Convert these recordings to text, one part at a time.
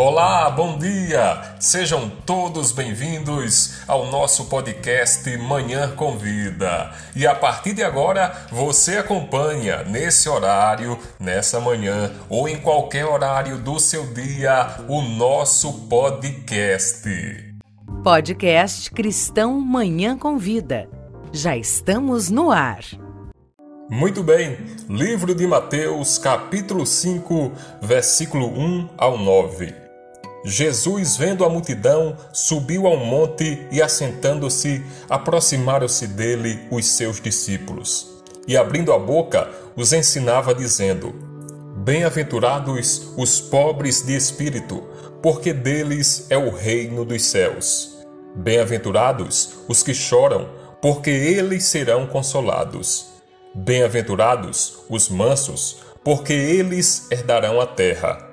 Olá, bom dia! Sejam todos bem-vindos ao nosso podcast Manhã Convida. E a partir de agora, você acompanha nesse horário, nessa manhã ou em qualquer horário do seu dia o nosso podcast. Podcast Cristão Manhã Convida. Já estamos no ar. Muito bem, livro de Mateus, capítulo 5, versículo 1 ao 9. Jesus, vendo a multidão, subiu ao monte e, assentando-se, aproximaram-se dele os seus discípulos. E, abrindo a boca, os ensinava, dizendo: Bem-aventurados os pobres de espírito, porque deles é o reino dos céus. Bem-aventurados os que choram, porque eles serão consolados. Bem-aventurados os mansos, porque eles herdarão a terra.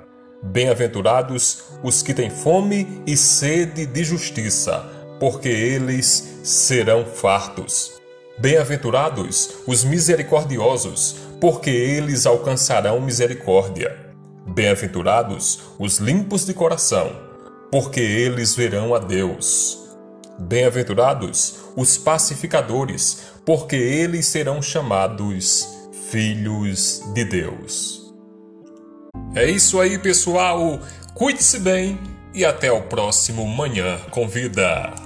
Bem-aventurados os que têm fome e sede de justiça, porque eles serão fartos. Bem-aventurados os misericordiosos, porque eles alcançarão misericórdia. Bem-aventurados os limpos de coração, porque eles verão a Deus. Bem-aventurados os pacificadores, porque eles serão chamados filhos de Deus. É isso aí, pessoal. Cuide-se bem e até o próximo Manhã Convida.